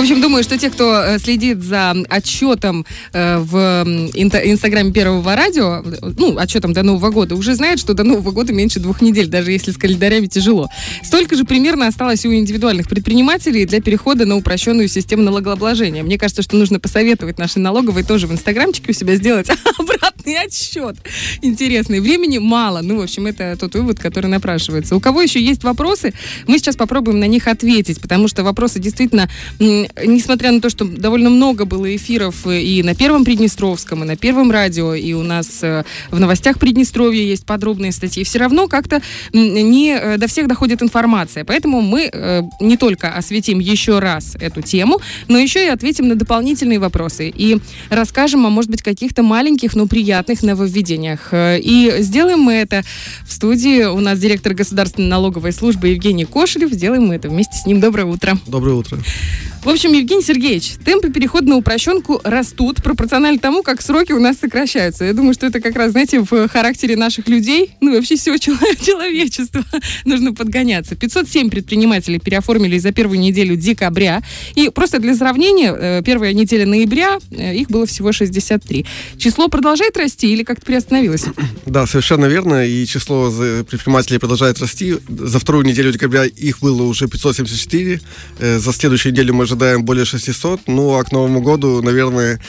общем, думаю, что те, кто э, следит за отчетом э, в инстаграме Первого радио, ну, отчетом до Нового года, уже знают, что до Нового года меньше двух недель, даже если с календарями тяжело. Столько же примерно осталось у индивидуальных предпринимателей для перехода на упрощенную систему налогообложения. Мне кажется, что нужно посоветовать нашей налоговой тоже в инстаграмчике у себя сделать обратный отсчет. Интересный. Времени мало. Ну, в общем, это тот вывод, который напрашивается. У кого еще есть вопросы, мы сейчас попробуем на них ответить, потому что вопросы действительно, несмотря на то, что довольно много было эфиров и на Первом Приднестровском, и на Первом радио, и у нас э, в новостях Приднестровья есть подробные статьи, все равно как-то не э, до всех доходит информация. Поэтому мы э, не только осветим еще раз эту тему, но еще и ответим на дополнительные вопросы и расскажем о, может быть, каких-то маленьких, но приятных нововведениях. И сделаем мы это в студии. У нас директор государственной налоговой службы Евгений Кошелев. Сделаем мы это вместе с ним. Доброе утро. Доброе утро. В общем, Евгений Сергеевич, темпы перехода на упрощенку растут пропорционально тому, как сроки у нас сокращаются. Я думаю, что это как раз, знаете, в характере наших людей, ну и вообще всего человечества нужно подгоняться. 507 предпринимателей переоформились за первую неделю декабря. И просто для сравнения, э, первая неделя ноября, э, их было всего 63. Число продолжает расти или как-то приостановилось? Да, совершенно верно. И число предпринимателей продолжает расти. За вторую неделю декабря их было уже 574. Э, за следующую неделю мы ожидаем более 600. Ну, а к Новому году, наверное,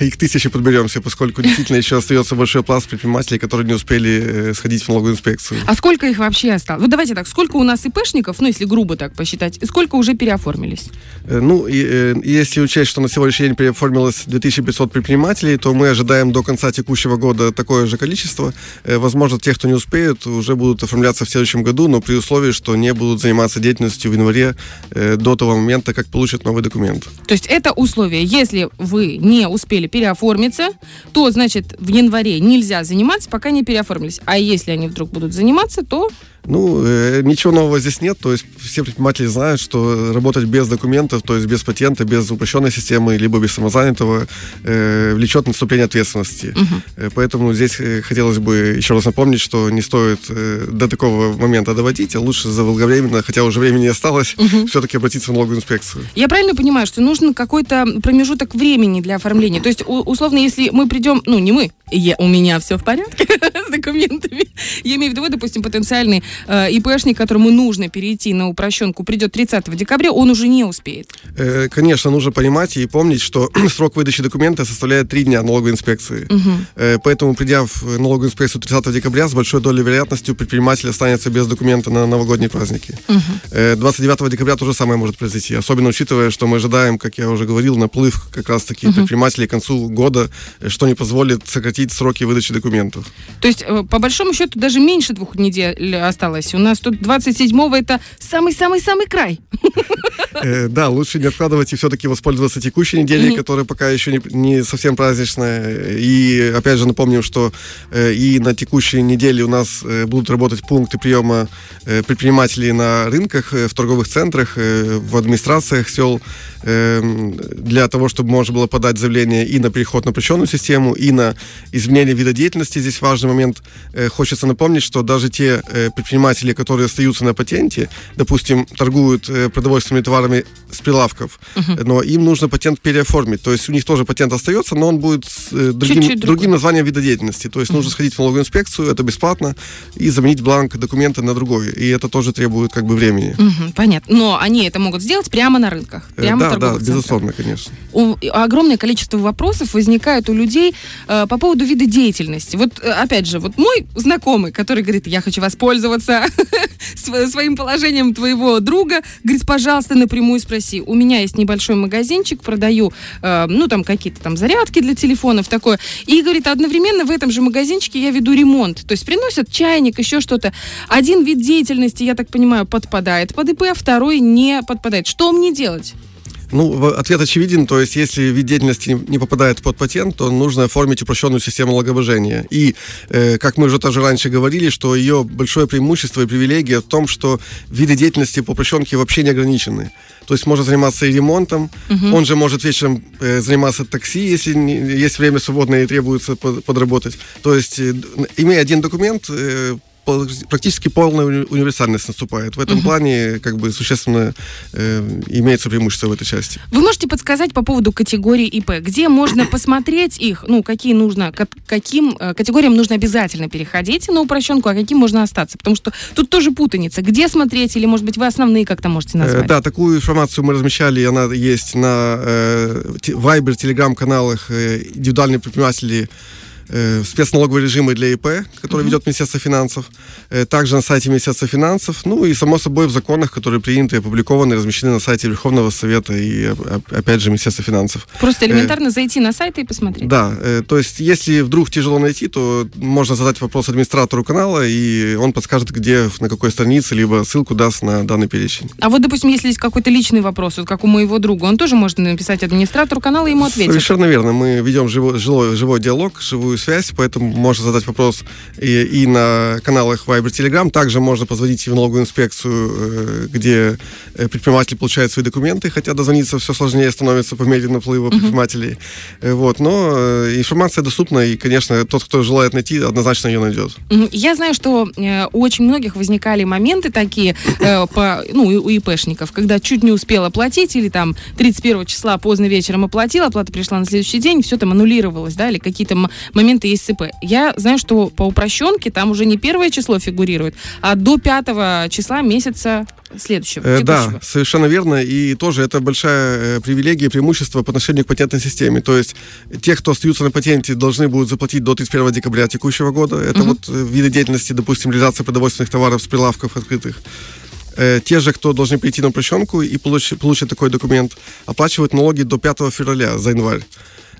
их тысячи подберемся, поскольку действительно еще остается большой пласт предпринимателей, которые не успели э, сходить в налоговую инспекцию. А сколько их вообще осталось? Вот давайте так, сколько у нас ИПшников, ну, если грубо так посчитать, и сколько уже переоформились? Э, ну, и, э, если учесть, что на сегодняшний день переоформилось 2500 предпринимателей, то мы ожидаем до конца текущего года такое же количество. Возможно, те, кто не успеют, уже будут оформляться в следующем году, но при условии, что не будут заниматься деятельностью в январе до того момента, как получат новый документ. То есть это условие. Если вы не успели переоформиться, то, значит, в январе нельзя заниматься, пока не переоформились. А если они вдруг будут заниматься, то ну, э, ничего нового здесь нет. То есть все предприниматели знают, что работать без документов, то есть без патента, без упрощенной системы, либо без самозанятого, э, влечет наступление ответственности. Угу. Поэтому здесь э, хотелось бы еще раз напомнить, что не стоит э, до такого момента доводить, а лучше заблаговременно, хотя уже времени не осталось, угу. все-таки обратиться в налоговую инспекцию. Я правильно понимаю, что нужен какой-то промежуток времени для оформления? То есть, условно, если мы придем, ну, не мы, я, у меня все в порядке с документами. Я имею в виду, допустим, потенциальный э, ИПшник, которому нужно перейти на упрощенку, придет 30 декабря, он уже не успеет. Э, конечно, нужно понимать и помнить, что срок выдачи документа составляет 3 дня налоговой инспекции. Угу. Э, поэтому, придя в налоговую инспекцию 30 декабря, с большой долей вероятности предприниматель останется без документа на новогодние праздники. Угу. Э, 29 декабря то же самое может произойти, особенно учитывая, что мы ожидаем, как я уже говорил, наплыв как раз-таки угу. предпринимателей к концу года, э, что не позволит сократить сроки выдачи документов. То есть, э, по большому счету, даже меньше двух недель осталось. У нас тут 27-го это самый-самый-самый край. Э, да, лучше не откладывать и все-таки воспользоваться текущей неделей, которая пока еще не, не совсем праздничная. И опять же напомним, что э, и на текущей неделе у нас э, будут работать пункты приема предпринимателей на рынках, в торговых центрах, в администрациях сел для того, чтобы можно было подать заявление и на переход на упрощенную систему, и на изменение вида деятельности. Здесь важный момент. Хочется напомнить, что даже те предприниматели, которые остаются на патенте, допустим, торгуют продовольственными товарами с прилавков, угу. но им нужно патент переоформить. То есть у них тоже патент остается, но он будет с э, другим, другим названием вида деятельности. То есть угу. нужно сходить в налоговую инспекцию, это бесплатно, и заменить бланк документа на другой. И это тоже требует как бы времени. Угу, понятно. Но они это могут сделать прямо на рынках, э, прямо да, в торговых да, безусловно, конечно. У, огромное количество вопросов возникает у людей э, по поводу вида деятельности. Вот, э, опять же, вот мой знакомый, который говорит, я хочу воспользоваться своим положением твоего друга, говорит, пожалуйста, напрямую спроси. У меня есть небольшой магазинчик, продаю, э, ну, там какие-то там зарядки для телефонов, такое. И, говорит, одновременно в этом же магазинчике я веду ремонт. То есть приносят чайник, еще что-то. Один вид деятельности, я так понимаю, подпадает под ИП, а второй не подпадает. Что мне делать? Ну, ответ очевиден, то есть если вид деятельности не попадает под патент, то нужно оформить упрощенную систему налогообложения. И, э, как мы уже тоже раньше говорили, что ее большое преимущество и привилегия в том, что виды деятельности по упрощенке вообще не ограничены. То есть можно заниматься и ремонтом, угу. он же может вечером э, заниматься такси, если не, есть время свободное и требуется под, подработать. То есть, э, имея один документ, э, практически полная универсальность наступает. В этом угу. плане как бы существенно э, имеется преимущество в этой части. Вы можете подсказать по поводу категории ИП, где можно посмотреть их, ну, какие нужно, к каким э, категориям нужно обязательно переходить на упрощенку, а каким можно остаться? Потому что тут тоже путаница. Где смотреть, или, может быть, вы основные как-то можете назвать? Э, да, такую информацию мы размещали, она есть на э, Viber, телеграм-каналах э, индивидуальные предприниматели э, спецналоговые режимы для ИП, который uh-huh. ведет Министерство финансов, э, также на сайте Министерства финансов, ну и, само собой, в законах, которые приняты и опубликованы, размещены на сайте Верховного Совета и, опять же, Министерства финансов. Просто э, элементарно э, зайти на сайт и посмотреть. Да, э, то есть, если вдруг тяжело найти, то можно задать вопрос администратору канала, и он подскажет, где, на какой странице, либо ссылку даст на данный перечень. А вот, допустим, если есть какой-то личный вопрос, вот как у моего друга, он тоже может написать администратору канала и ему ответить? Совершенно верно. Мы ведем живой, живой, живой диалог, живую связь, поэтому можно задать вопрос и, и на каналах Viber Telegram. Также можно позвонить в налоговую инспекцию, э, где э, предприниматель получает свои документы, хотя дозвониться все сложнее становится по мере наплыва предпринимателей. Uh-huh. Вот, но информация доступна, и, конечно, тот, кто желает найти, однозначно ее найдет. Я знаю, что у очень многих возникали моменты такие, по, ну, у ИПшников, когда чуть не успел оплатить, или там 31 числа поздно вечером оплатил, оплата пришла на следующий день, все там аннулировалось, да, или какие-то моменты есть с ИП. Я знаю, что по упрощенке там уже не первое число фигурирует, а до пятого числа месяца следующего. Э, да, совершенно верно. И тоже это большая э, привилегия, преимущество по отношению к патентной системе. То есть те, кто остаются на патенте, должны будут заплатить до 31 декабря текущего года. Это угу. вот э, виды деятельности, допустим, реализация продовольственных товаров с прилавков открытых. Э, те же, кто должны прийти на упрощенку и получить такой документ, оплачивают налоги до 5 февраля за январь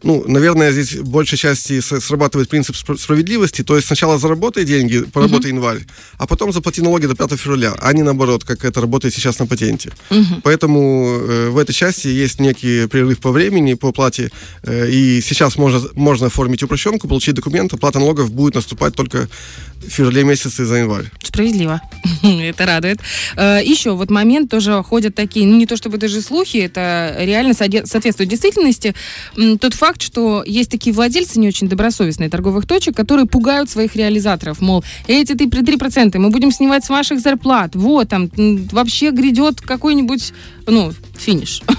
ну, наверное, здесь в большей части срабатывает принцип справедливости. То есть сначала заработай деньги, поработай uh-huh. январь, а потом заплати налоги до 5 февраля, а не наоборот, как это работает сейчас на патенте. Uh-huh. Поэтому э, в этой части есть некий прерыв по времени, по плате. Э, и сейчас можно, можно оформить упрощенку, получить документ, оплата налогов будет наступать только в феврале месяце за январь. Справедливо. это радует. Э, еще вот момент тоже ходят такие, ну не то чтобы даже слухи, это реально соответствует действительности. Тот факт, факт, что есть такие владельцы не очень добросовестные торговых точек, которые пугают своих реализаторов. Мол, эти ты 3% мы будем снимать с ваших зарплат. Вот, там вообще грядет какой-нибудь, ну, финиш.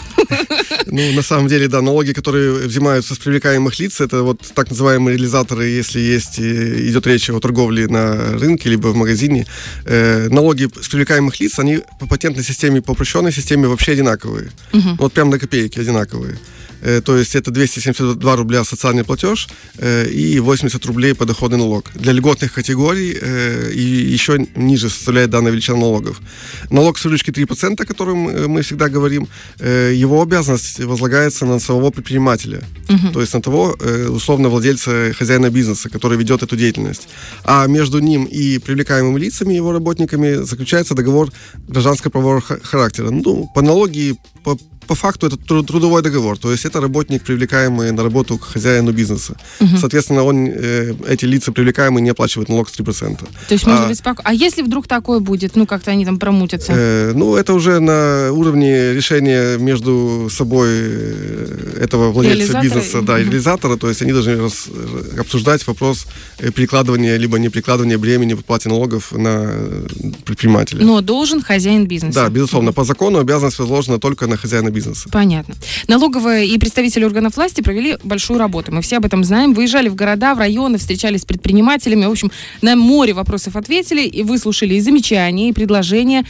Ну, на самом деле, да, налоги, которые взимаются с привлекаемых лиц, это вот так называемые реализаторы, если есть, идет речь о торговле на рынке, либо в магазине. Э, налоги с привлекаемых лиц, они по патентной системе, по упрощенной системе вообще одинаковые. Угу. Вот прям на копейки одинаковые. Э, то есть это 272 рубля социальный платеж э, и 80 рублей подоходный налог. Для льготных категорий э, и еще ниже составляет данная величина налогов. Налог с выручки 3%, о котором мы всегда говорим, его обязанность возлагается на самого предпринимателя, угу. то есть на того, условно, владельца, хозяина бизнеса, который ведет эту деятельность. А между ним и привлекаемыми лицами, его работниками, заключается договор гражданского правового характера. Ну, по налоги, по по факту это трудовой договор, то есть это работник, привлекаемый на работу к хозяину бизнеса. Угу. Соответственно, он, э, эти лица привлекаемые не оплачивают налог с 3%. То есть можно а, быть спокойно. А если вдруг такое будет, ну как-то они там промутятся? Э, ну это уже на уровне решения между собой э, этого владельца бизнеса, да, и реализатора, то есть они должны раз, э, обсуждать вопрос э, перекладывания либо не перекладывания бремени в плате налогов на предпринимателя. Но должен хозяин бизнеса. Да, безусловно, по закону обязанность возложена только на хозяина бизнеса бизнеса. Понятно. Налоговая и представители органов власти провели большую работу. Мы все об этом знаем. Выезжали в города, в районы, встречались с предпринимателями. В общем, на море вопросов ответили и выслушали и замечания, и предложения.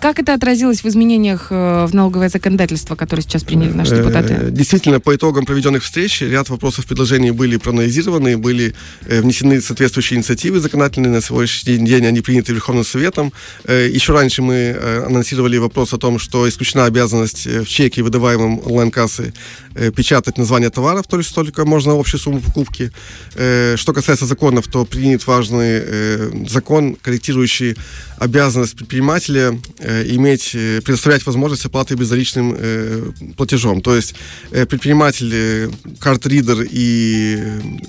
Как это отразилось в изменениях э, в налоговое законодательство, которое сейчас приняли наши э, депутаты? Действительно, по итогам проведенных встреч ряд вопросов, предложений были проанализированы, были э, внесены соответствующие инициативы законодательные. На сегодняшний день они приняты Верховным Советом. Еще раньше мы анонсировали вопрос о том, что исключена обязанность в чеке, выдаваемом онлайн-кассы, э, печатать название товаров, то есть только можно общую сумму покупки. Э, что касается законов, то принят важный э, закон, корректирующий обязанность предпринимателя иметь, предоставлять возможность оплаты безналичным платежом. То есть предприниматель, карт-ридер и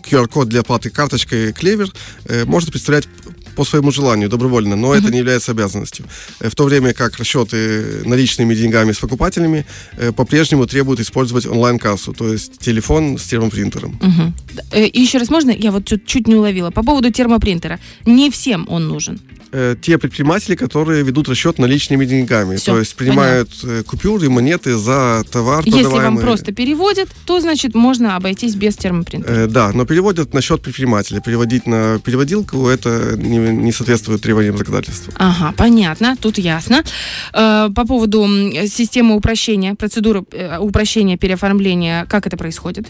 QR-код для оплаты карточкой Клевер может представлять по своему желанию, добровольно, но это не является обязанностью. В то время как расчеты наличными деньгами с покупателями по-прежнему требуют использовать онлайн-кассу, то есть телефон с термопринтером. Uh-huh. И еще раз можно? Я вот чуть-чуть не уловила. По поводу термопринтера. Не всем он нужен э, те предприниматели, которые ведут расчет наличными деньгами. Все, то есть принимают понятно. Э, купюры, монеты за товар Если вам просто переводят, то, значит, можно обойтись без термопринтера. Э, да, но переводят на счет предпринимателя. Переводить на переводилку это не, не соответствует требованиям законодательства. Ага, понятно, тут ясно. Э, по поводу системы упрощения, процедуры э, упрощения переоформления, как это происходит?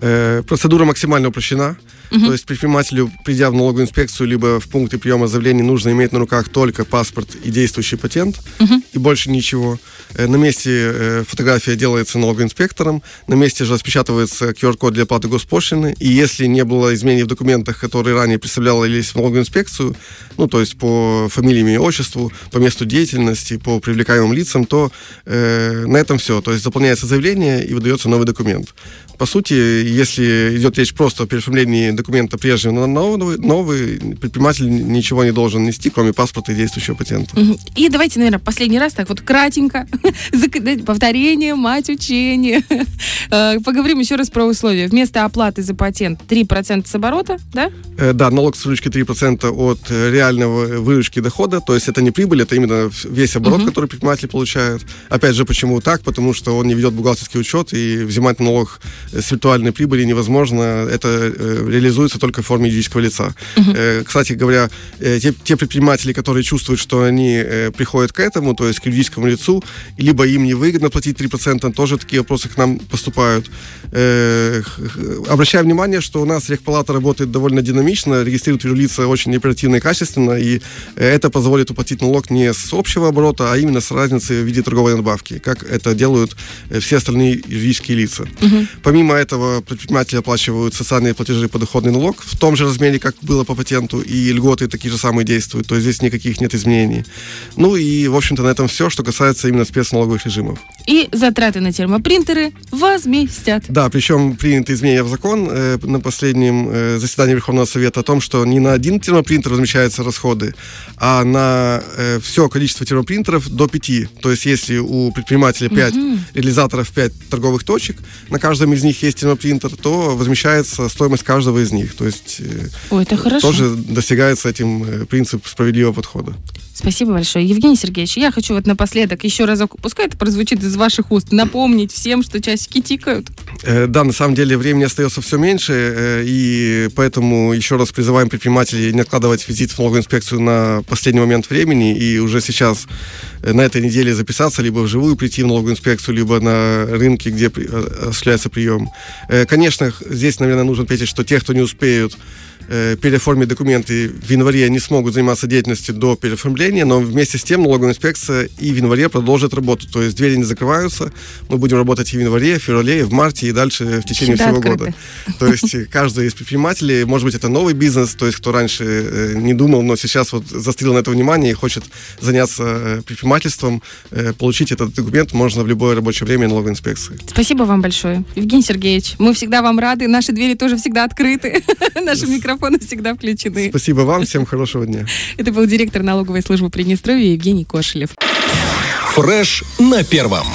Э, процедура максимально упрощена. Угу. То есть предпринимателю, придя в налоговую инспекцию, либо в пункты приема заявлений, нужно иметь на руках только паспорт и действующий патент, угу. и больше ничего. Э, на месте э, фотография делается налогоинспектором, на месте же распечатывается QR-код для оплаты госпошлины, и если не было изменений в документах, которые ранее представлялись в налоговую инспекцию, ну, то есть по фамилии, имени, отчеству, по месту деятельности, по привлекаемым лицам, то э, на этом все. То есть заполняется заявление и выдается новый документ. По сути, если идет речь просто о переоформлении документа прежнего на новый, новый, предприниматель ничего не должен нести, кроме паспорта и действующего патента. И давайте, наверное, последний раз так вот кратенько, повторение, мать учения. Э, поговорим еще раз про условия. Вместо оплаты за патент 3% с оборота, да? Э, да, налог с выручки 3% от э, реального выручки дохода, то есть это не прибыль, это именно весь оборот, угу. который предприниматель получает. Опять же, почему так? Потому что он не ведет бухгалтерский учет, и взимать налог с виртуальной прибыли невозможно. Это э, реализуется только в форме юридического лица. Угу. Э, кстати говоря, э, те, те предприниматели, которые чувствуют, что они приходят к этому, то есть к юридическому лицу, либо им невыгодно платить 3%, тоже такие вопросы к нам поступают. Обращаю внимание, что у нас Рехпалата работает довольно динамично, регистрирует юрлица очень оперативно и качественно, и это позволит уплатить налог не с общего оборота, а именно с разницы в виде торговой надбавки, как это делают все остальные юридические лица. Угу. Помимо этого, предприниматели оплачивают социальные платежи подоходный налог в том же размере, как было по патенту, и льготы такие же самые действуют, то есть здесь никаких нет изменений. Ну и, в общем-то, на этом все, что касается именно спецналоговых режимов. И затраты на термопринтеры возместят. Да, причем принято изменение в закон э, на последнем э, заседании Верховного Совета о том, что не на один термопринтер размещаются расходы, а на э, все количество термопринтеров до 5. То есть если у предпринимателя 5 угу. реализаторов, 5 торговых точек, на каждом из них есть термопринтер, то возмещается стоимость каждого из них. То есть э, Ой, это хорошо. тоже достигается этим э, принцип справедливого подхода. Спасибо большое. Евгений Сергеевич, я хочу вот напоследок еще разок, пускай это прозвучит из ваших уст, напомнить всем, что часики тикают. Э, да, на самом деле времени остается все меньше, э, и поэтому еще раз призываем предпринимателей не откладывать визит в налоговую инспекцию на последний момент времени, и уже сейчас э, на этой неделе записаться, либо вживую прийти в налоговую инспекцию, либо на рынке, где осуществляется прием. Конечно, здесь, наверное, нужно отметить, что те, кто не успеют э, переоформить документы в январе не смогут заниматься деятельностью до переоформления, но вместе с тем налоговая инспекция и в январе продолжит работу. То есть двери не закрываются, мы будем работать и в январе, в феврале, и в марте, и дальше в течение Всегда всего открыты. года. То есть каждый из предпринимателей, может быть, это новый бизнес, то есть кто раньше э, не думал, но сейчас вот застрял на это внимание и хочет заняться э, предпринимательством, э, получить этот документ можно в любое рабочее время налоговой инспекции. Спасибо вам большое. Евгений Сергеевич, мы всегда вам рады, наши двери тоже всегда открыты, наши микрофоны микрофоны всегда включены. Спасибо вам, всем хорошего дня. Это был директор налоговой службы Приднестровья Евгений Кошелев. Фреш на первом.